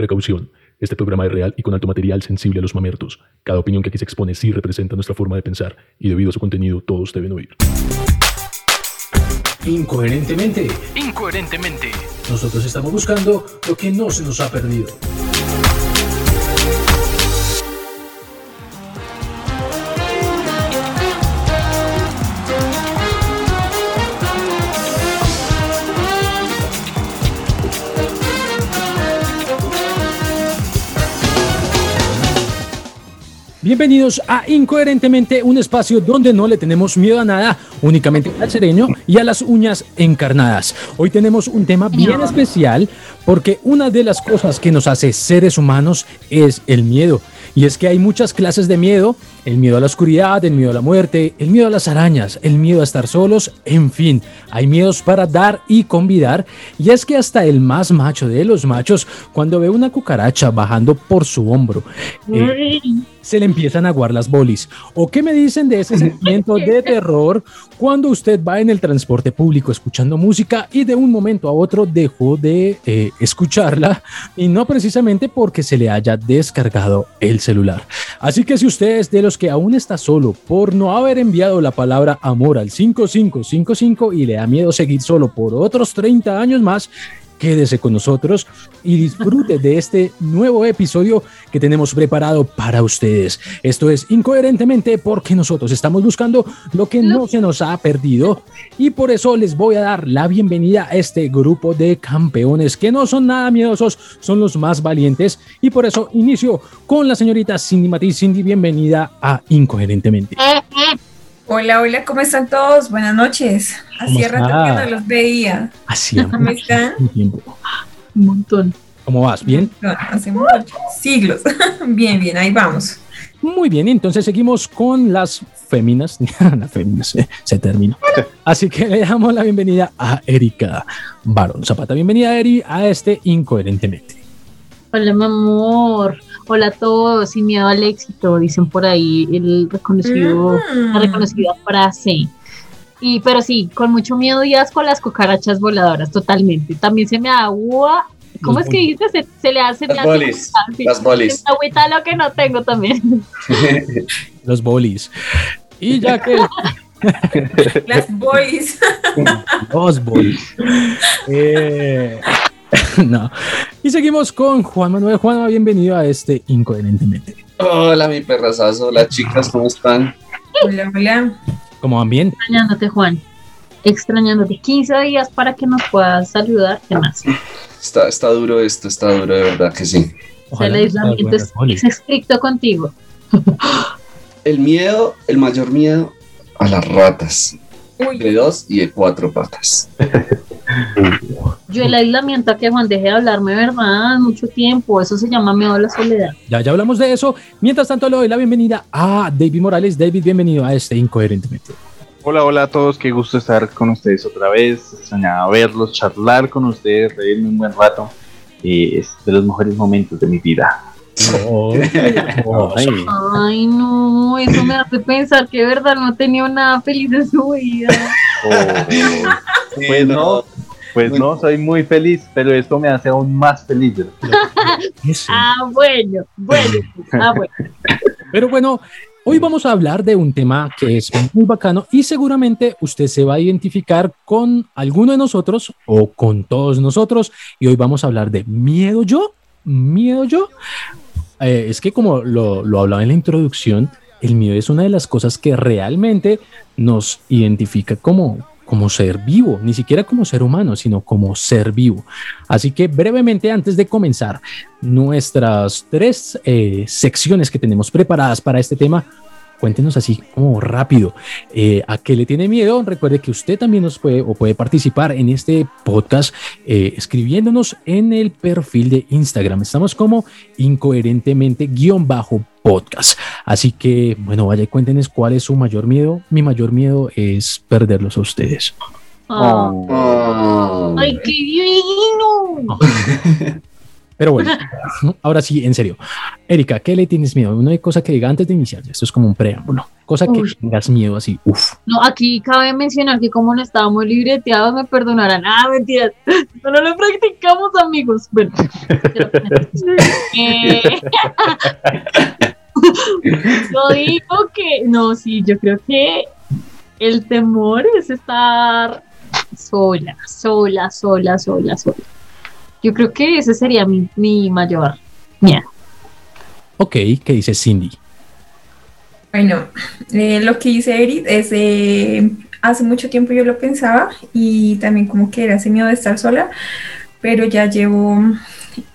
Precaución. Este programa es real y con alto material sensible a los mamertos. Cada opinión que aquí se expone sí representa nuestra forma de pensar y debido a su contenido todos deben oír. Incoherentemente, Incoherentemente. nosotros estamos buscando lo que no se nos ha perdido. Bienvenidos a Incoherentemente, un espacio donde no le tenemos miedo a nada, únicamente al cereño y a las uñas encarnadas. Hoy tenemos un tema bien especial porque una de las cosas que nos hace seres humanos es el miedo. Y es que hay muchas clases de miedo, el miedo a la oscuridad, el miedo a la muerte, el miedo a las arañas, el miedo a estar solos, en fin, hay miedos para dar y convidar. Y es que hasta el más macho de los machos, cuando ve una cucaracha bajando por su hombro, eh, se le empiezan a aguar las bolis. ¿O qué me dicen de ese sentimiento de terror cuando usted va en el transporte público escuchando música y de un momento a otro dejó de eh, escucharla y no precisamente porque se le haya descargado el celular? Así que si usted es de los que aún está solo por no haber enviado la palabra amor al 5555 y le da miedo seguir solo por otros 30 años más, quédese con nosotros y disfrute de este nuevo episodio que tenemos preparado para ustedes. Esto es incoherentemente porque nosotros estamos buscando lo que no se nos ha perdido y por eso les voy a dar la bienvenida a este grupo de campeones que no son nada miedosos, son los más valientes y por eso inicio con la señorita Cindy Matiz. Cindy, bienvenida a Incoherentemente. Hola, hola, ¿cómo están todos? Buenas noches. Hacía rato que no los veía. Así ¿Cómo están? un tiempo. Un montón. ¿Cómo vas? ¿Bien? No, hace muchos siglos. bien, bien, ahí vamos. Muy bien, entonces seguimos con las féminas. las féminas, eh, se terminó. Así que le damos la bienvenida a Erika Barón Zapata. Bienvenida, Eri, a este Incoherentemente. Hola, mi amor. Hola a todos. Sin miedo al éxito, dicen por ahí el reconocido, Mm. la reconocida frase. Y, pero sí, con mucho miedo y asco a las cucarachas voladoras, totalmente. También se me agua. ¿Cómo es que dice? Se, se le hace. Las hace bolis, agua, sí. las bolis. Agüita lo que no tengo también. Los bolis. Y ya que Las boys. los bolis. Eh, no. Y seguimos con Juan Manuel. Juan, bienvenido a este Incoherentemente. Hola, mi perrazazo. Hola, chicas, ¿cómo están? Hola, hola. ¿Cómo van bien? Extrañándote, Juan. Extrañándote. 15 días para que nos puedas saludar. ¿Qué más? Está, está duro esto, está duro, de verdad que sí. O sea, el aislamiento es, es estricto contigo. El miedo, el mayor miedo a las ratas. De dos y de cuatro patas. Yo el aislamiento a que Juan deje de hablarme, ¿verdad? Mucho tiempo. Eso se llama miedo a la soledad. Ya, ya hablamos de eso. Mientras tanto, le doy la bienvenida a David Morales. David, bienvenido a este Incoherentemente. Hola, hola a todos, qué gusto estar con ustedes otra vez, extrañaba verlos, charlar con ustedes, reírme un buen rato, y es de los mejores momentos de mi vida. Ay. Ay, no, eso me hace pensar que, verdad, no he tenido nada feliz en su vida. Pues no, pues no, soy muy feliz, pero esto me hace aún más feliz. Ah, bueno, bueno, ah, bueno. Pero bueno, hoy vamos a hablar de un tema que es muy bacano y seguramente usted se va a identificar con alguno de nosotros o con todos nosotros. Y hoy vamos a hablar de miedo yo, miedo yo. Eh, es que como lo, lo hablaba en la introducción, el miedo es una de las cosas que realmente nos identifica como, como ser vivo, ni siquiera como ser humano, sino como ser vivo. Así que brevemente, antes de comenzar nuestras tres eh, secciones que tenemos preparadas para este tema, cuéntenos así como rápido eh, a qué le tiene miedo. Recuerde que usted también nos puede o puede participar en este podcast eh, escribiéndonos en el perfil de Instagram. Estamos como incoherentemente guion bajo podcast. Así que, bueno, vaya y cuéntenos cuál es su mayor miedo. Mi mayor miedo es perderlos a ustedes. Ah, Oh. Ay, qué divino. Pero bueno, ahora sí, en serio. Erika, ¿qué le tienes miedo? Una cosa que diga antes de iniciar. Esto es como un preámbulo. cosa que Uy. tengas miedo así, uff. No, aquí cabe mencionar que como no estábamos libreteados, me perdonarán. Ah, mentiras. No, no lo practicamos, amigos. Bueno. Eh, yo digo que, no, sí, yo creo que el temor es estar sola, sola, sola, sola, sola. Yo creo que ese sería mi, mi mayor miedo. Ok, ¿qué dice Cindy? Bueno, eh, lo que dice Eric es de hace mucho tiempo yo lo pensaba y también como que era ese miedo de estar sola, pero ya llevo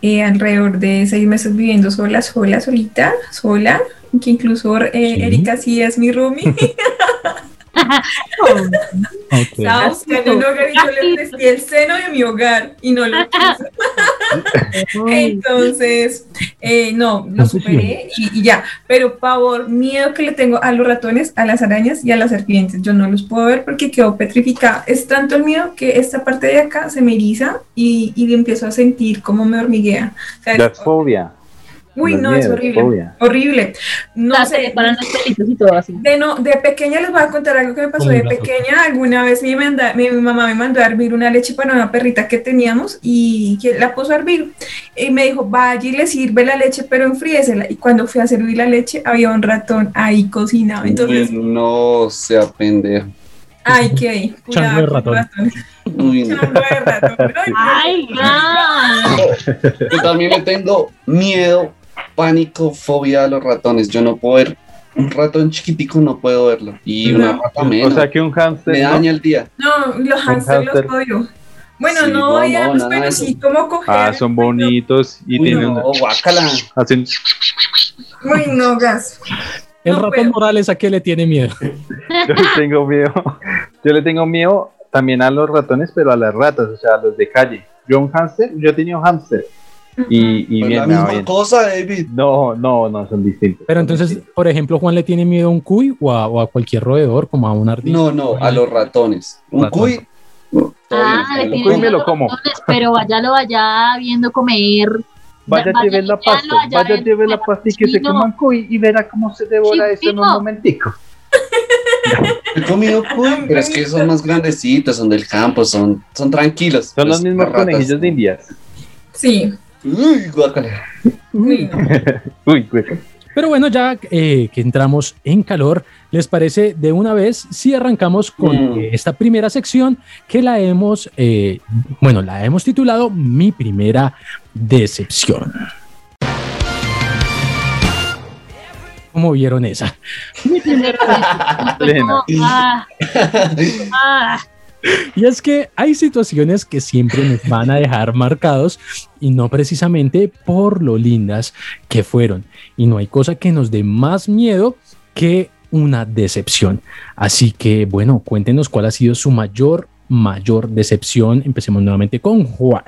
eh, alrededor de seis meses viviendo sola, sola, solita, sola, que incluso eh, Sí. Erika sí es mi roomie. Ok. Estaba buscando un hogar y yo le presté el seno de mi hogar y no lo quiso. Entonces, eh, no, lo superé y, y ya. Pero pavor, miedo que le tengo a los ratones, a las arañas y a las serpientes. Yo no los puedo ver porque quedo petrificada. Es tanto el miedo que esta parte de acá se me eriza y, y empiezo a sentir como me hormiguea. O sea, Ya es fobia. Uy, no no, es horrible. fobia. Horrible. No sé. para los pelitos y todo así. De, no, de pequeña les voy a contar algo que me pasó de pequeña. Alguna vez mi, manda- mi mamá me mandó a hervir una leche para una perrita que teníamos y que la puso a hervir. Y me dijo, vaya y le sirve la leche, pero enfríesela. Y cuando fui a servir la leche, había un ratón ahí cocinado. Entonces, Uy, no sea pendejo. ay, qué. Chango de ratón. Chango de ratón. Ay. Yo también le tengo miedo, pánico, fobia a los ratones. Yo no puedo ver un ratón chiquitico, no puedo verlo. Y una No. rata O menos. sea que un hámster. me ¿no? daña el día. No, los hamsters los hámster. odio. Bueno, Sí, no no, odiarlos, no, nada pero sí como coger. Ah, son bonitos y Uy, tienen. no, guácala. Hacen. Uy, no, gas. El No ratón puedo. Morales, ¿a qué le tiene miedo? Yo le tengo miedo. Yo le tengo miedo también a los ratones, pero a las ratas, o sea, a los de calle. Yo un hámster, yo he tenido hámster. Y, y Pues bien, la misma bien. cosa, David. No, no, no, son distintos. Pero son entonces, distintos. por ejemplo, Juan le tiene miedo a un cuy o a, o a cualquier roedor, como a un ardilla. No, no, a los ratones. Un Ratón. cuy. no, Ah, bien, le me lo tiene Cuy como. me lo como. ratones, Pero vaya, lo vaya viendo comer. Vaya, Vaya, lleve la pasta, allá vaya, lleve de la pasta y que se coman cuy y verá cómo se devora eso en un momentico. He comido cuy, pero es que son más grandecitos, son del campo, son, son tranquilos. Son los Pues, mismos conejillos de indias. Sí. Uy, guácala. Uy. Uy. Pero bueno, ya eh, que entramos en calor, ¿les parece de una vez si arrancamos con Mm. eh, esta primera sección que la hemos, eh, bueno, la hemos titulado Mi primera decepción? ¿Cómo vieron esa? Mi primera como, ah, ah. Y es que hay situaciones que siempre nos van a dejar marcados y no precisamente por lo lindas que fueron. Y no hay cosa que nos dé más miedo que una decepción. Así que bueno, cuéntenos cuál ha sido su mayor, mayor decepción. Empecemos nuevamente con Juan.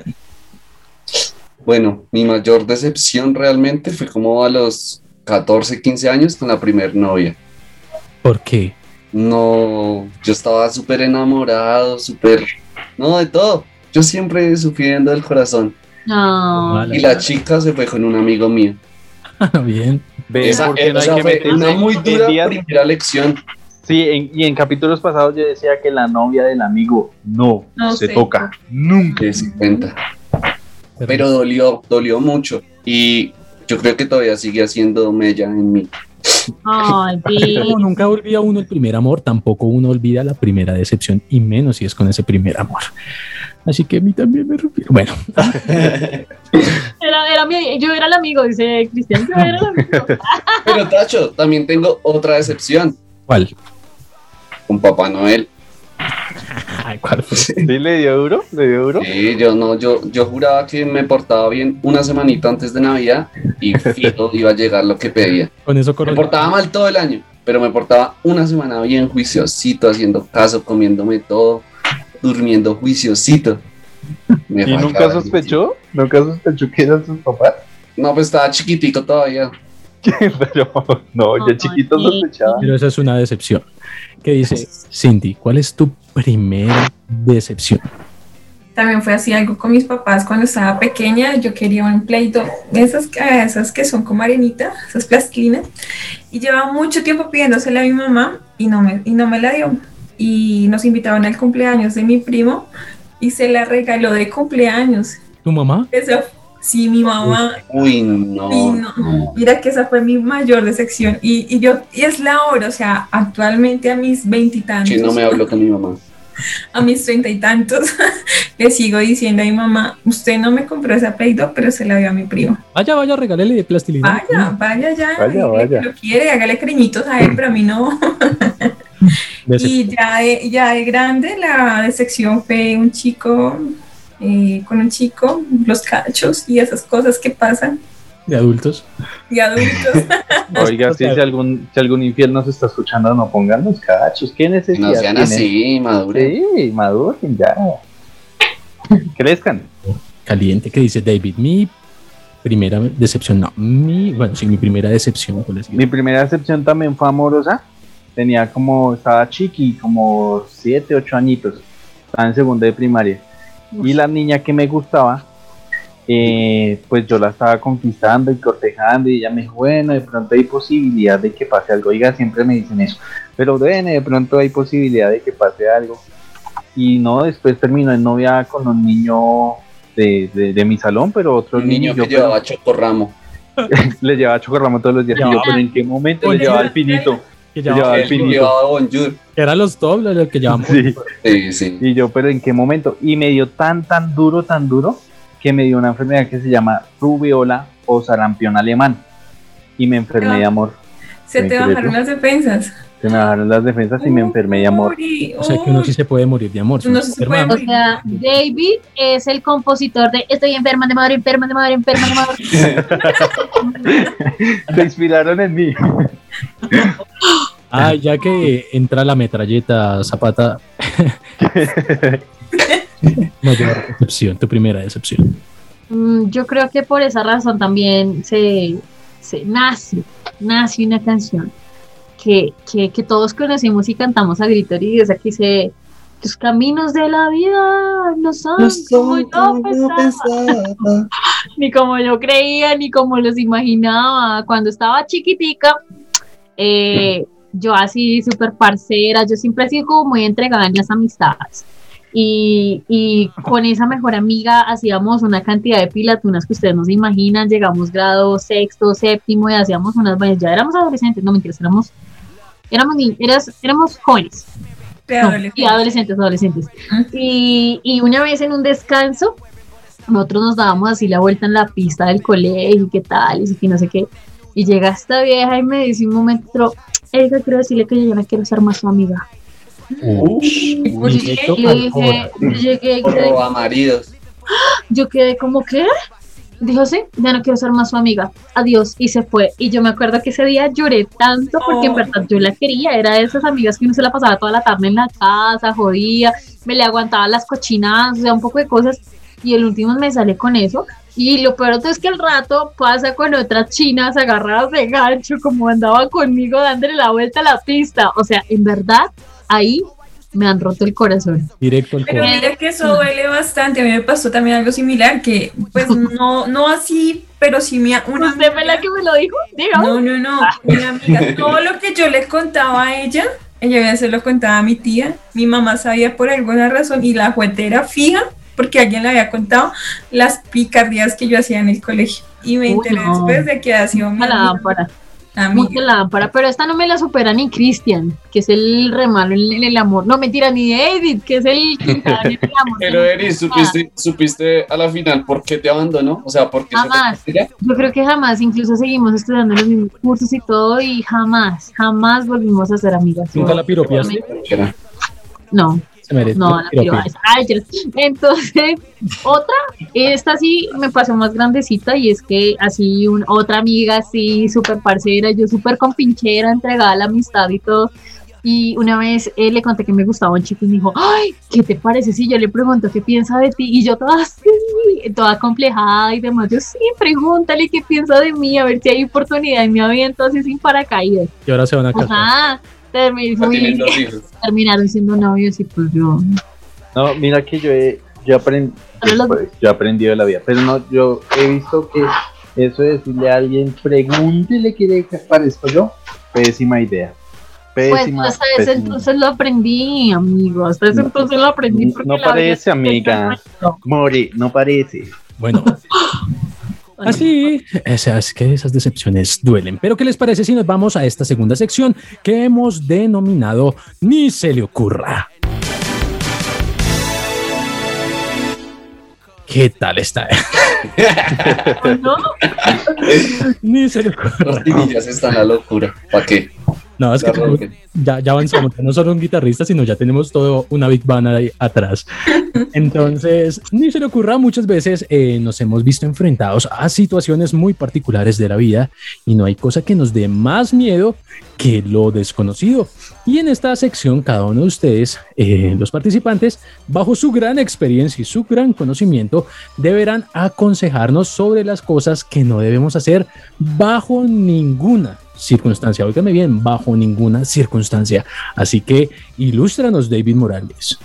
Bueno, mi mayor decepción realmente fue como a los 14, 15 años con la primer novia. ¿Por qué? No, yo estaba súper enamorado, súper... No, de todo. Yo siempre sufriendo del corazón. No. Y la chica se fue con un amigo mío. Bien. Ve, Esa, ¿por qué eh, no hay que fue una muy dura días? primera lección. Sí, en- y en capítulos pasados yo decía que la novia del amigo no, No se sé. toca. Nunca. que se cuenta. Pero dolió, dolió mucho. Y yo creo que todavía sigue haciendo mella en mí. Ay, sí. Como nunca olvida uno el primer amor, tampoco uno olvida la primera decepción, y menos si es con ese primer amor. Así que a mí también me refiero. Bueno, Era, era mi- yo era el amigo, dice Cristian. Yo era el amigo. Pero Tacho, también tengo otra decepción ¿cuál? con Papá Noel. ¿Cuál fue? ¿Sí le dio duro? ¿Le dio duro? Sí, yo no, yo, yo juraba que me portaba bien una semanita antes de Navidad y fijo iba a llegar lo que pedía. Con eso Me corona. portaba mal todo el año, pero me portaba una semana bien juiciosito, haciendo caso, comiéndome todo, durmiendo juiciosito. Me ¿Y nunca sospechó? ¿Nunca sospechó que eran sus papás? No, pues estaba chiquitico todavía. Pero no, ya Ay, chiquito sospechaba. Pero esa es una decepción. ¿Qué dice Cindy? ¿Cuál es tu primera decepción? También fue así algo con mis papás cuando estaba pequeña. Yo quería un pleito, esas, esas que son como arenita, esas plastilinas. y llevaba mucho tiempo pidiéndosela a mi mamá y no me, y no me la dio. Y nos invitaban al cumpleaños de mi primo y se la regaló de cumpleaños. ¿Tu mamá? Esa, sí, mi mamá. Uy, no. No, mira que esa fue mi mayor decepción. Y, y yo, y es la hora, o sea, actualmente a mis veintitantos, Que no me habló con mi mamá. a mis treinta y tantos, le sigo diciendo a mi mamá, usted no me compró ese apellido, pero se la dio a mi primo. Vaya, vaya, regálele de plastilina. Vaya, vaya ya, Vaya, vaya. lo quiere, hágale cariñitos a él, pero a mí no. Y ya de, ya de grande la decepción fue un chico, eh, con un chico, los cachos y esas cosas que pasan de adultos. de adultos. Oiga, si, si algún, si algún infiel nos está escuchando, no pongan los cachos. ¿Qué Que necesidad no sean tienen? así, madure. Sí, maduren ya. Crezcan. Caliente, que dice David. Mi primera decepción, no. Mi, bueno, sí, mi primera decepción. ¿cuál es? Mi primera decepción también fue amorosa. Tenía como, estaba chiqui, como 7, 8 añitos. Estaba en segunda de primaria. Y la niña que me gustaba, eh, pues yo la estaba conquistando y cortejando. Y ella me dijo, bueno, de pronto hay posibilidad de que pase algo. Oiga, siempre me dicen eso. Pero bueno, de pronto hay posibilidad de que pase algo. Y no, después terminó en novia con un niño de, de, de mi salón, pero otro Un niño niño que llevaba chocorramo. le llevaba chocorramo todos los días. Y yo, pero ¿en qué momento le llevaba el pinito? Que llevaba bonjour. eran los top, lo que llamamos. Sí. Sí, sí. Y yo, pero ¿en qué momento? Y me dio tan, tan duro, tan duro, que me dio una enfermedad que se llama rubiola o sarampión alemán. Y me enfermé de amor. Se te bajaron las defensas. Se me bajaron las defensas y me enfermé de amor. O sea que uno sí se puede morir de amor. se puede. O sea, David es el compositor de Estoy enferma de madre, enferma de madre, enferma de madre. Se inspiraron en mí. Ah, ya que entra la metralleta Zapata. Mayor decepción, tu primera decepción. Mm, Yo creo que por esa razón también se, se nace, nace una canción que, que, que todos conocimos y cantamos a grito y esa que dice los caminos de la vida no son como yo pensaba, ni como yo creía, ni como los imaginaba. Cuando estaba chiquitica, eh, yo así súper parcera, yo siempre he sido como muy entregada en las amistades. Y, y con esa mejor amiga hacíamos una cantidad de pilatunas que ustedes no se imaginan, llegamos grado sexto, séptimo y hacíamos unas ya éramos adolescentes, no mentiras, éramos, éramos, eras- éramos jóvenes. No, y adolescentes, adolescentes. Y, y una vez en un descanso, nosotros nos dábamos así la vuelta en la pista del colegio, y qué tal, y que no sé qué. Y llega esta vieja y me dice un momento, Erika, quiero decirle que yo ya no quiero ser más su amiga. Uy, Y yo al dije, llegué, maridos. yo quedé como, ¿qué? Dijo, sí, ya no quiero ser más su amiga. Adiós. Y se fue. Y yo me acuerdo que ese día lloré tanto porque en verdad yo la quería. Era de esas amigas que uno se la pasaba toda la tarde en la casa, jodía, me le aguantaba las cochinadas, o sea, un poco de cosas. Y el último me sale con eso. Y lo peor es que el rato pasa con otras chinas agarradas de gancho, como andaba conmigo dándole la vuelta a la pista. O sea, en verdad, ahí me han roto el corazón. Directo al Pero mira que eso duele bastante. A mí me pasó también algo similar, que pues no, no así, pero sí mi, una ¿Usted fue la que me lo dijo? Dígame. No, no, no. Una amiga, todo lo que yo le contaba a ella, ella ya se lo contaba a mi tía. Mi mamá sabía por alguna razón y la fuente era fija porque alguien le había contado las picardías que yo hacía en el colegio. Y me Uy, enteré no. después de que ha sido mi A la amiga, lámpara. amiga. Mucha lámpara, pero esta no me la supera ni Cristian, que es el remalo en el, amor. No, mentira, ni David, que es el Quintana en el amor. Pero Eri, ¿supiste, ¿supiste a la final por qué te abandonó? O sea, ¿por qué Jamás. Yo creo que jamás, incluso seguimos estudiando los mismos cursos y todo, y jamás, jamás volvimos a ser amigas. ¿Nunca la era? No, Se merece. no, ay, yo- Entonces, otra, esta sí me pasó más grandecita y es que así un, otra amiga así súper parcera, yo súper compinchera, entregada a la amistad y todo. Y una vez eh, le conté que me gustaba un chico y me dijo, ay, ¿qué te parece si yo le pregunto qué piensa de ti? Y yo toda así, toda complejada y demás, yo sí, pregúntale qué piensa de mí, a ver si hay oportunidad y me aviento así sin paracaídas. Y ahora se van a casar. Ajá, termi- Ya tienen dos hijos. terminaron siendo novios y pues yo... No, mira que yo he, yo aprendí, los- yo he aprendido de la vida, pero no, yo he visto que eso de decirle a alguien, pregúntele qué le parezco yo, pésima idea. Pues Pésima. hasta ese entonces lo aprendí, amigo. Hasta ese No, entonces lo aprendí. porque no parece, amiga. no. More, no parece. Bueno, así esas, que esas decepciones duelen. Pero ¿qué les parece si nos vamos a esta segunda sección que hemos denominado Ni se le ocurra? ¿Qué tal está? ¿No? Ni se le ocurra. Los pinillas están la locura. ¿Para qué? No, es que ya, ya avanzamos, ya no solo un guitarrista, sino ya tenemos todo una big band ahí atrás. Entonces, ni se le ocurra, muchas veces eh, nos hemos visto enfrentados a situaciones muy particulares de la vida y no hay cosa que nos dé más miedo que lo desconocido. Y en esta sección, cada uno de ustedes, eh, los participantes, bajo su gran experiencia y su gran conocimiento, deberán aconsejarnos sobre las cosas que no debemos hacer bajo ninguna circunstancia. Óigame bien, bajo ninguna circunstancia. Así que ilústranos, David Morales.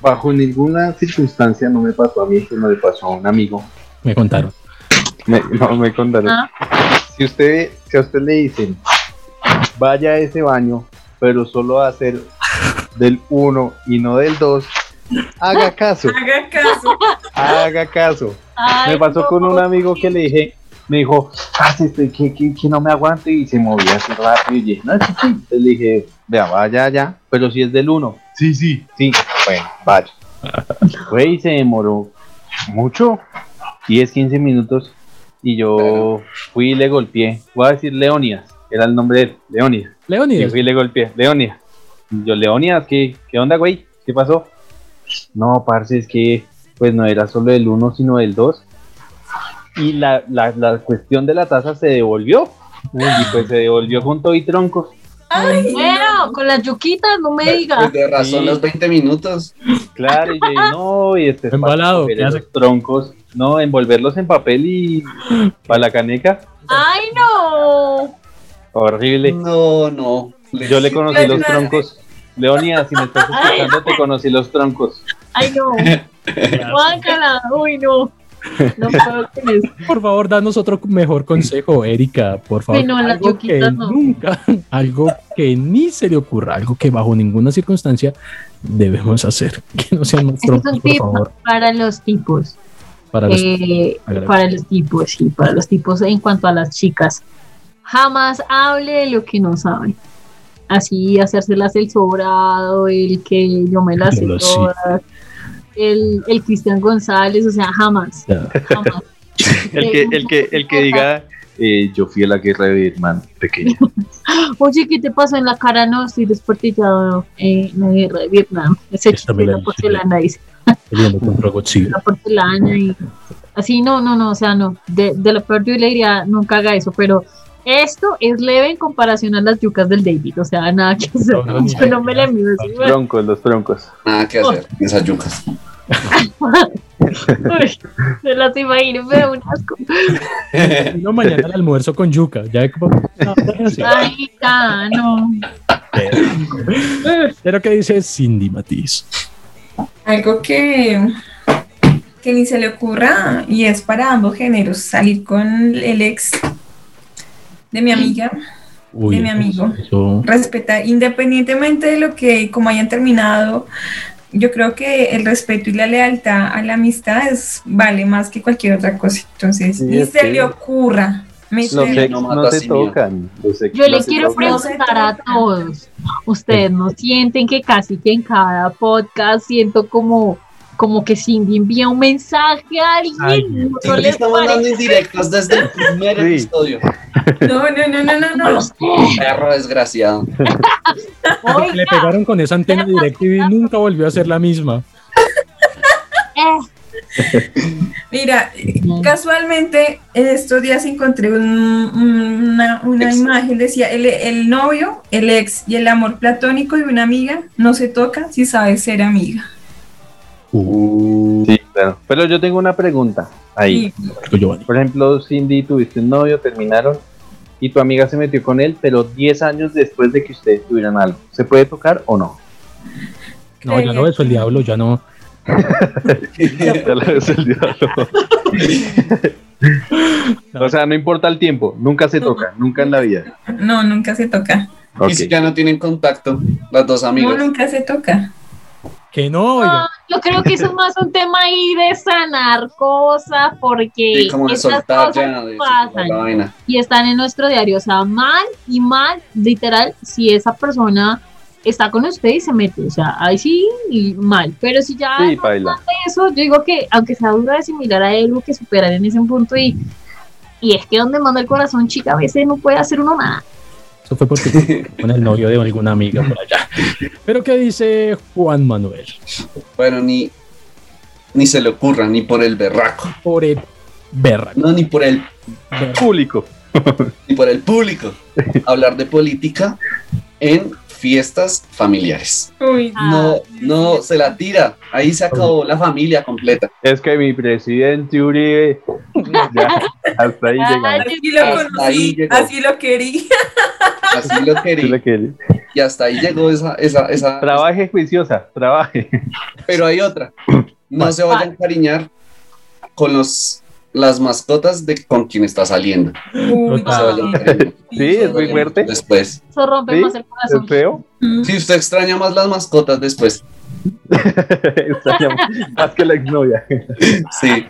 Bajo ninguna circunstancia no me pasó a mí, sino le pasó a un amigo. Me contaron. Me- no me contaron. Ah. Si usted, si a usted le dicen, vaya a ese baño, pero solo va a hacer del 1 y no del 2, haga caso, Haga caso. haga caso. Ay, Me pasó no. con un amigo que le dije, me dijo, ah, estoy que, que, que no me aguanto y se movía así rápido y dije, no, sí, sí. Entonces le dije, vea, vaya allá, pero si es del 1, sí, sí, sí, bueno, vaya. Fue y se demoró mucho, 10, 15 minutos, y yo fui y le golpeé, voy a decir Leonidas, era el nombre de él, Leonidas. Y Leonidas. fui y le golpeé, Leonidas. Y Yo, Leonidas, ¿qué, ¿qué onda, güey? ¿Qué pasó? No, parce, es que pues no era solo del 1, sino del 2. Y la, la, la cuestión de la taza se devolvió. Y pues se devolvió con todo y troncos. Ay, Bueno, con las yuquitas, no me diga. Pues de razón Sí. los 20 minutos. Claro, y no, y este es Embalado, ¿qué hace? troncos. No, envolverlos en papel y para la caneca. Ay, no. Horrible. No, no. Yo le conocí los troncos. Leonidas, si me estás escuchando, te conocí los troncos. Ay, no. Guácala. Uy, no. No puedo con eso. Por favor, danos otro mejor consejo, Erika, por favor. Sí, no, las algo que no. nunca, algo que ni se le ocurra, algo que bajo ninguna circunstancia debemos hacer. Que no es troncos, un por favor. para los tipos. Para los Eh, para los tipos, sí, para los tipos en cuanto a las chicas. Jamás hable de lo que no saben. Así, hacérselas el sobrado, el que yo me las sé sí. El, el Cristian González, o sea, jamás. El que, el que, el que diga, eh, yo fui a la guerra de Vietnam pequeño. Oye, ¿qué te pasó en la cara? No, estoy desportillado eh, en la guerra de Vietnam. Ese chiste de la la porcelana, dice. la porcelana y así, no, no, no, o sea, no. De, de lo peor yo le diría, nunca haga eso, pero esto es leve en comparación a las yucas del David, o sea, nada que hacer. No, no, ni yo no me le mido así, Los troncos, los troncos. Nada que hacer. Esas yucas. Uy, se las imagino, me da un asco. No, mañana el almuerzo con yuca. Ya como, no. Ay, ya, no. Pero que dice Cindy Matiz. Algo que, que ni se le ocurra y es para ambos géneros, salir con el ex de mi amiga, Uy, De mi amigo. eso- respetar, independientemente de lo que, como hayan terminado, yo creo que el respeto y la lealtad a la amistad es, vale más que cualquier otra cosa. Entonces, Sí, ni se que- le ocurra. Los ex no no, se tocan. Los ex Yo le quiero preguntar a todos, ¿ustedes no sienten que casi que en cada podcast siento como, como que Cindy envía un mensaje a alguien? Ay, ¿No Sí, les estamos dando parece? indirectas desde el primer Sí. episodio. No, no, no, no, no, no. Perro desgraciado. Oiga, Le pegaron con esa antena directa y nunca volvió a ser la misma. eh, Mira, casualmente en estos días encontré un- una, una imagen, decía, el, el novio, el ex y el amor platónico de una amiga no se toca si sabes ser amiga. Sí, claro. Pero yo tengo una pregunta ahí. Sí. Por ejemplo, Cindy, tuviste un novio, terminaron y tu amiga se metió con él, pero 10 años después de que ustedes tuvieran algo. ¿Se puede tocar o no? No, ya no beso el diablo, ya no. Ya ves el diálogo. O sea, no importa el tiempo, nunca se toca, nunca en la vida. No, nunca se toca. Y si ya no tienen contacto, las dos No, amigas. nunca se toca. Que no, oiga. Yo creo que eso es más un tema ahí de sanar cosas porque soltar cosas ya, de pasan la vaina. y están en nuestro diario. O sea, mal y mal, literal, si esa persona está con usted y se mete. O sea, ahí sí, y mal. Pero si ya Sí, no eso, yo digo que aunque sea duro de asimilar a algo que superar en ese punto y, y es que donde manda el corazón, chica, a veces no puede hacer uno nada. Eso fue porque con el novio de alguna amiga por allá. Pero ¿qué dice Juan Manuel? Bueno, ni, ni se le ocurra, ni por el berraco. Por el berra. No, ni por el, Público. ni por el público. Hablar de política en fiestas familiares. Uy, No, no, se la tira. Ahí se acabó la familia completa. Es que mi presidente Uribe. Ya, hasta ahí llegamos. así lo ahí conocí, llegó. así lo quería. Así lo quería. Y hasta ahí llegó esa, esa, esa. Trabaje juiciosa, trabaje. Pero hay otra. No se vayan a encariñar con los las mascotas de con quien está saliendo. Uy, No se. Sí, es muy fuerte. Después. Eso rompe ¿Sí? más el ¿Es corazón. feo? Si usted extraña más las mascotas después. Extraña más que la exnovia. Sí.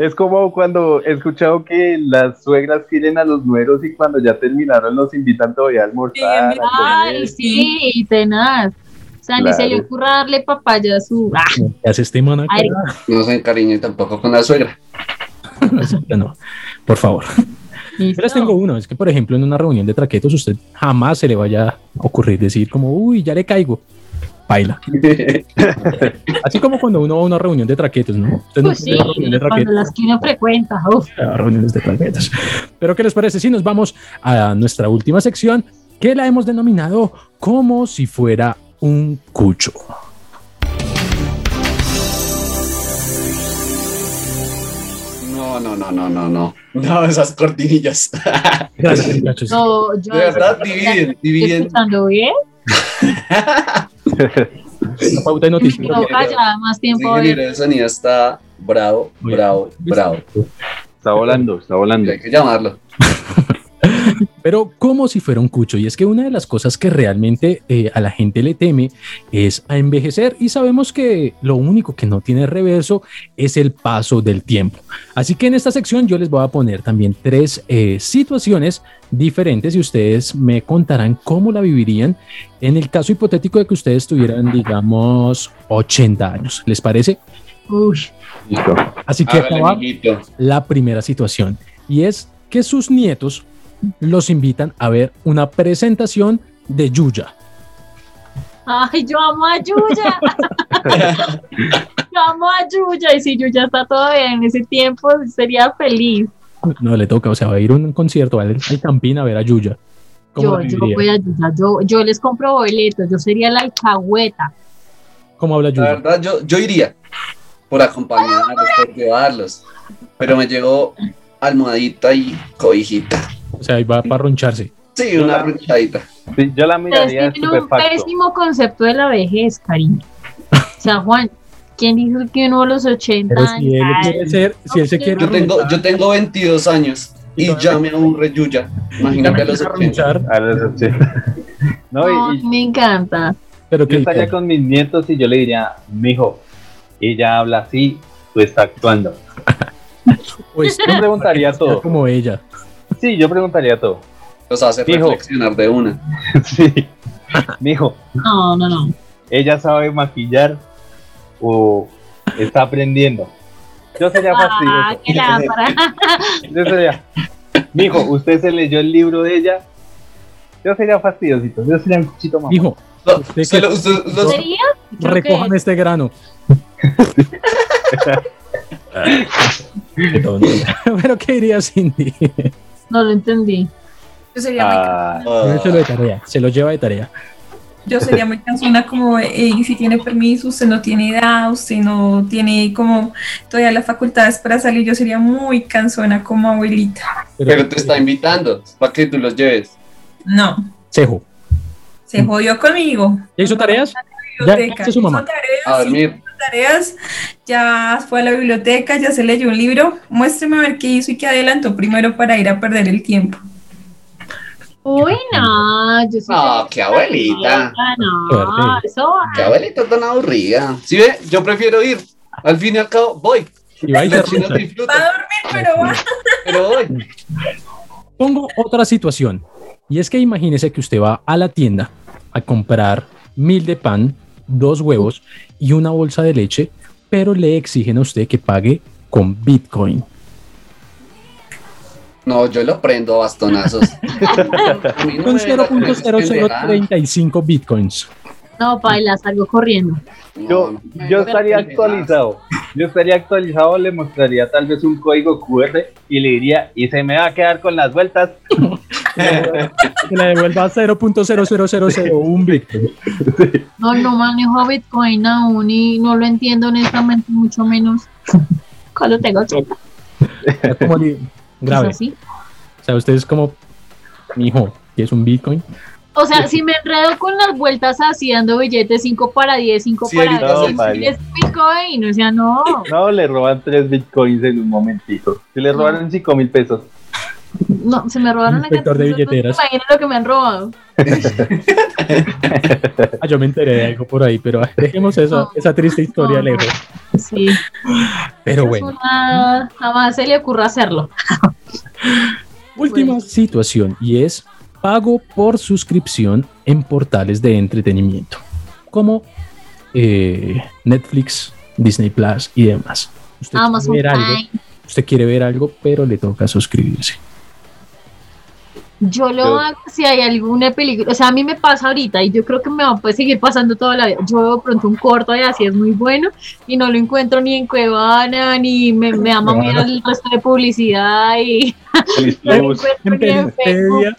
Es como cuando he escuchado que las suegras quieren a los nueros y cuando ya terminaron los invitan todavía a almorzar. Sí, a Ay, sí, tenaz. O sea, ni se le ocurra darle papaya a su. Ah, ¿Qué hace este man acá? Ay. No se encariñe tampoco con la suegra. No, por favor. Yo les tengo uno, es que por ejemplo en una reunión de traquetos usted jamás se le vaya a ocurrir decir como, uy, ya le caigo. Baila. Así como cuando uno va a una reunión de traquetos, ¿no? Usted no Pues sí, tiene una reunión de cuando traquetos. las que uno frecuenta. uf. a reuniones de traquetos. Pero ¿qué les parece si nos vamos a nuestra última sección que la hemos denominado como si fuera un cucho? No, no, no, no, no, no. No, esas cortinillas. Gracias, muchachos. No, yo De verdad, dividen, dividen. escuchando bien. La pauta de noticias. No, calla, más El tiempo. ver. ingeniero de sonido está bravo, bravo, bravo. Está volando, está volando. Hay que llamarlo. Pero como si fuera un cucho. Y es que una de las cosas que realmente eh, a la gente le teme es a envejecer. Y sabemos que lo único que no tiene reverso es el paso del tiempo. Así que en esta sección yo les voy a poner también tres eh, situaciones diferentes y ustedes me contarán cómo la vivirían en el caso hipotético de que ustedes tuvieran, digamos, 80 años. ¿Les parece? Uy, Listo. Así que Hágale, acaba amiguito. la primera situación y es que sus nietos los invitan a ver una presentación de Yuya. ay, yo amo a Yuya. yo amo a Yuya. Y si Yuya está todavía en ese tiempo, sería feliz. No le toca, o sea, va a ir a un concierto al, al Campín a ver a Yuya. ¿Cómo, Yo, la yo voy a Yuya. Yo, yo les compro boletos. Yo sería la alcahueta. ¿Cómo habla La Yuya? verdad, yo, yo iría por acompañarlos, por llevarlos. Pero me llegó almohadita y cobijita. O sea, ahí va para roncharse. Sí, una ronchadita. Sí, yo la miraría tienen un pésimo concepto de la vejez, cariño. O sea, Juan, ¿quién dijo que uno a los 80 Pero si él años? quiere ser, si él se quiere Yo tengo, yo tengo 22 años y ya me aburre Yuya. Imagínate a los 80. ronchar, A los 80. No, y, y me encanta. pero yo que estaría con mis nietos y yo le diría, mijo, ella habla así, tú está actuando. pues, Yo preguntaría todo. como ella. Sí, yo preguntaría todo. Los hace Hijo. reflexionar de una. Sí. Mijo, No, no, no. ella sabe maquillar o está aprendiendo. Yo sería Ah, fastidioso. qué lámpara. Yo sería, mijo, ¿usted se leyó el libro de ella? Yo sería fastidiosito. Yo sería un cuchito más. Hijo, No, ¿Usted se qué? lo- recojan este grano. Qué pero ¿qué diría Cindy? No lo entendí. Yo sería, muy, Ah, Se lo de tarea, se lo lleva de tarea. yo sería muy cansona como, "Ey, si tiene permiso, usted no tiene edad, usted no tiene como todavía las facultades para salir, yo sería muy cansona como abuelita. pero te está invitando para que tú los lleves. No, Cejo. se jodió conmigo. ¿Ya hizo tareas? Biblioteca, ¿qué hace su mamá? hizo tareas A dormir. Tareas, ya fue a la biblioteca, ya se leyó un libro. Muéstreme a ver qué hizo y qué adelantó primero para ir a perder el tiempo. Uy, no, yo soy No, de- qué abuelita. No, eso. Qué abuelita tan aburrida. Si ve, yo prefiero ir. Al fin y al cabo, voy. Y va arrucha. Va a dormir, pero va. pero voy. Pongo otra situación. Y es que imagínese que usted va a la tienda a comprar mil de pan, dos huevos y una bolsa de leche, pero le exigen a usted que pague con Bitcoin. No, yo lo prendo a bastonazos. No Con me venga con esas pendejadas. 0.0035 Bitcoins. No, baila, salgo corriendo. Yo, No, yo estaría actualizado. Yo estaría actualizado, le mostraría tal vez un código QR y le diría, y se me va a quedar con las vueltas. Que le devuelva 0.00001 Bitcoin. No, no manejo Bitcoin aún y no lo entiendo honestamente, mucho menos cuando tengo Z. Es como li- grave. ¿Es así? O sea, usted es como, mi hijo, que es un Bitcoin. O sea, si me enredo con las vueltas así, dando billetes 5 para 10, 5 Sí, para ahorita 10, sí. Vale. es Bitcoin, o sea, no. No, le roban tres bitcoins en un momentito. Si le robaron cinco mil pesos. No, se me robaron la Inspector de cantidad, no se billeteras. imaginan lo que me han robado. Ah, yo me enteré de algo por ahí, pero dejemos esa, No. esa triste historia No, no. lejos. Sí, Pero es bueno, una- jamás se le ocurra hacerlo. última bueno. situación y es pago por suscripción en portales de entretenimiento como eh, Netflix, Disney Plus y demás. Usted Amazon quiere, ver algo, usted quiere ver algo, pero le toca suscribirse. Yo lo hago si hay alguna película, o sea, a mí me pasa ahorita y yo creo que me va a poder seguir pasando toda la vida. Yo veo pronto un corto y así es muy bueno y no lo encuentro ni en Cuevana ni me, me da más miedo el resto de publicidad y no lo encuentro ni en Facebook.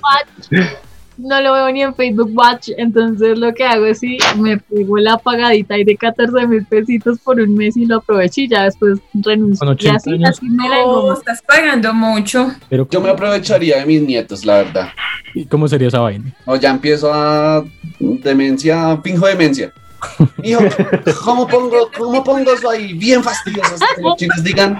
No lo veo ni en Facebook Watch, entonces lo que hago es si me pego la pagadita ahí de 14 mil pesitos por un mes y lo aprovecho y ya después renuncio. Con Y 80 así, años. así me la No, engomo. estás pagando mucho. Pero Yo me aprovecharía de mis nietos, la verdad. ¿y ¿cómo sería esa vaina? O ya empiezo a demencia, finjo demencia. Hijo, ¿cómo pongo, ¿cómo pongo eso ahí? Bien fastidioso. que Los chicos digan,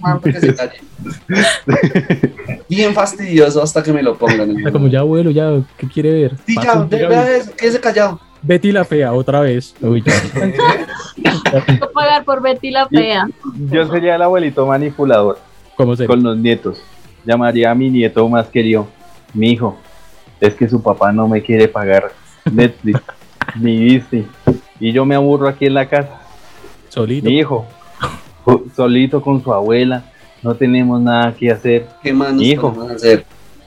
man se calle. Bien fastidioso hasta que me lo pongan. Como ya abuelo, ya, ¿qué quiere ver? Sí, ya, vea eso, quédese callado. Betty la fea, otra vez. Uy. Tengo pagar por Betty la fea. Yo sería el abuelito manipulador ¿Cómo sería? con los nietos. Llamaría a mi nieto más querido. Mi hijo, es que su papá no me quiere pagar Netflix ni Disney. Y yo me aburro aquí en la casa. Solito. Mi hijo, jo- solito con su abuela, no tenemos nada que hacer. ¿Qué más nos Hijo. hacer?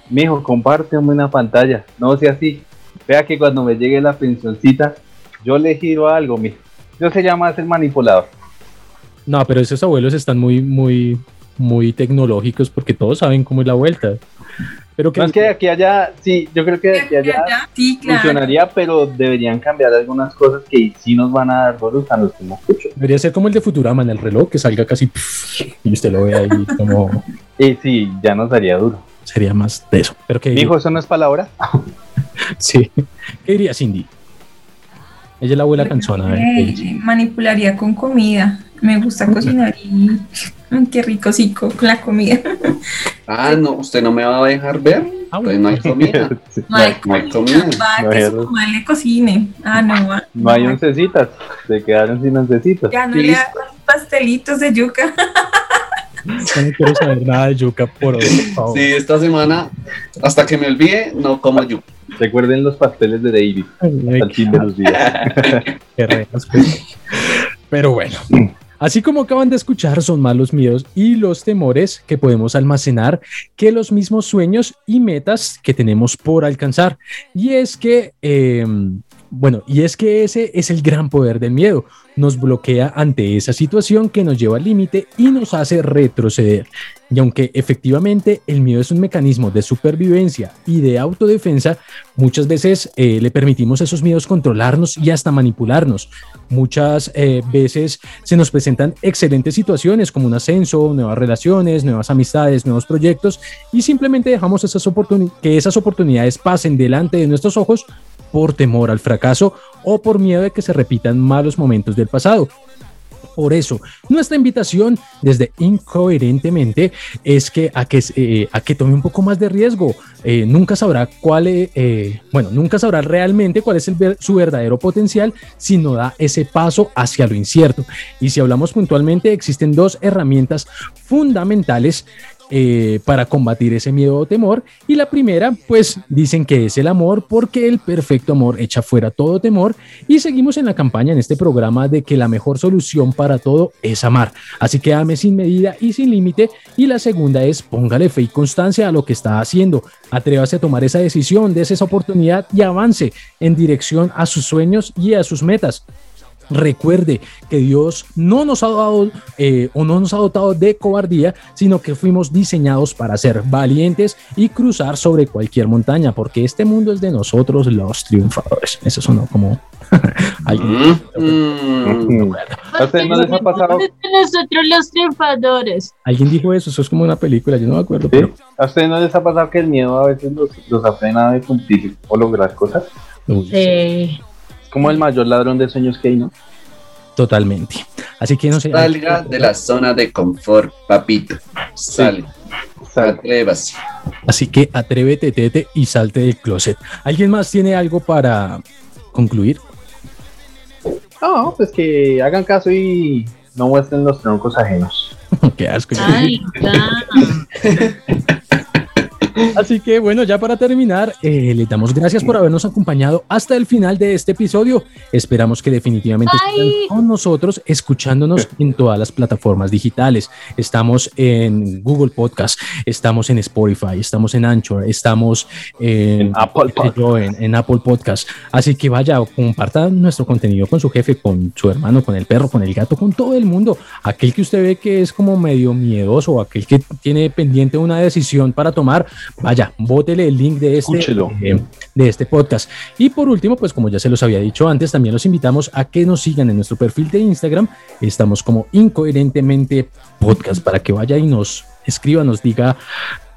Mi hijo, compárteme una pantalla. No sea así. Vea que cuando me llegue la pensioncita, yo le giro algo, mi. Yo se llama el manipulador. No, pero esos abuelos están muy, muy, muy tecnológicos porque todos saben cómo es la vuelta. Pero que, No es que de aquí a allá, sí, yo creo que de aquí a allá Sí, claro. funcionaría, pero deberían cambiar algunas cosas que sí nos van a dar dolor a los que no escucho. debería ser como el de Futurama en el reloj, que salga casi pff, y usted lo ve ahí como Y sí, ya nos daría duro. sería más de eso. Pero que Mi hijo, ¿eso no es palabra? sí. ¿Qué diría Cindy? Ella es la abuela canzona. ¿eh? Manipularía con comida. Me gusta cocinar y qué rico sí con la comida. Ah, no, usted no me va a dejar ver. Ah, Pues no hay comida. No hay No hay comida. Va No que hay su mamá le cocine. Ah, no. va. No hay oncecitas. Se quedaron sin oncecitas. Ya no Sí. le hagan pastelitos de yuca. No quiero saber nada de yuca por hoy, por favor. Sí, esta semana, hasta que me olvide, no como yo. Recuerden los pasteles de David Ay, al fin de los días. Qué reas, pues. Pero bueno, así como acaban de escuchar, son más los miedos y los temores que podemos almacenar que los mismos sueños y metas que tenemos por alcanzar. Y es que, eh, bueno, y es que ese es el gran poder del miedo. Nos bloquea ante esa situación que nos lleva al límite y nos hace retroceder. Y aunque efectivamente el miedo es un mecanismo de supervivencia y de autodefensa, muchas veces eh, le permitimos a esos miedos controlarnos y hasta manipularnos. Muchas eh, veces se nos presentan excelentes situaciones como un ascenso, nuevas relaciones, nuevas amistades, nuevos proyectos y simplemente dejamos esas que esas oportunidades pasen delante de nuestros ojos por temor al fracaso o por miedo de que se repitan malos momentos del pasado. Por eso, nuestra invitación desde Incoherentemente es que a que, eh, a que tome un poco más de riesgo. Eh, nunca sabrá cuál, eh, eh, bueno, nunca sabrá realmente cuál es el su verdadero potencial si no da ese paso hacia lo incierto. Y si hablamos puntualmente, existen dos herramientas fundamentales eh, para combatir ese miedo o temor. Y la primera, pues dicen que es el amor, porque el perfecto amor echa fuera todo temor. Y seguimos en la campaña en este programa de que la mejor solución para todo es amar. Así que ame sin medida y sin límite. Y la segunda es póngale fe y constancia a lo que está haciendo. Atrévase a tomar esa decisión, des esa oportunidad y avance en dirección a sus sueños y a sus metas. Recuerde que Dios no nos ha dado eh, o no nos ha dotado de cobardía, sino que fuimos diseñados para ser valientes y cruzar sobre cualquier montaña, porque este mundo es de nosotros los triunfadores. Eso sonó como alguien. Mm. ¿A ustedes no les ha pasado? Nosotros los triunfadores. Alguien dijo eso, eso es como una película, yo no me acuerdo, ¿Sí? pero ¿A ustedes no les ha pasado que el miedo a veces los, los frena de cumplir o lograr cosas? Uy, sí, Sí. Como el mayor ladrón de sueños que hay, ¿no? totalmente. Así que no sé. Salga de la zona de confort, papito. Sale. Atrévase. Así que atrévete, tete, y salte del closet. ¿Alguien más tiene algo para concluir? No, pues que hagan caso y no muestren los troncos ajenos. Qué asco. Ay. Así que bueno, ya para terminar, eh, le damos gracias por habernos acompañado hasta el final de este episodio. Esperamos que definitivamente estén con nosotros, escuchándonos en todas las plataformas digitales. Estamos en Google Podcast, estamos en Spotify, estamos en Anchor, estamos en, En Apple yo, en, en Apple Podcast. Así que vaya, compartan nuestro contenido con su jefe, con su hermano, con el perro, con el gato, con todo el mundo. Aquel que usted ve que es como medio miedoso, o aquel que tiene pendiente una decisión para tomar, vaya, bótele el link de este, eh, de este podcast. Y por último, pues como ya se los había dicho antes, también los invitamos a que nos sigan en nuestro perfil de Instagram. Estamos como incoherentemente podcast para que vaya y nos escriba, nos diga,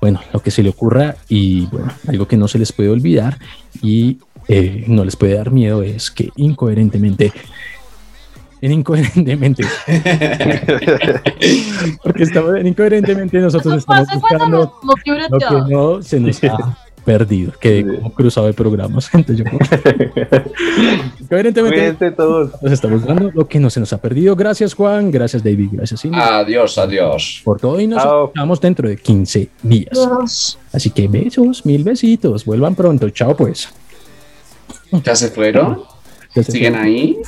bueno, lo que se le ocurra y bueno, algo que no se les puede olvidar y eh, no les puede dar miedo es que incoherentemente en incoherentemente porque estamos en incoherentemente nosotros estamos buscando lo que no se nos ha perdido, que como cruzado de programas. Entonces yo coherentemente Cuídense todos. nos estamos dando lo que no se nos ha perdido. Gracias Juan, gracias David, gracias Cindy Adiós, adiós. por todo y nos escuchamos dentro de 15 días. Dios. Así que besos, mil besitos, vuelvan pronto, chao pues. ¿Ya se fueron? Ya se ¿Siguen ahí?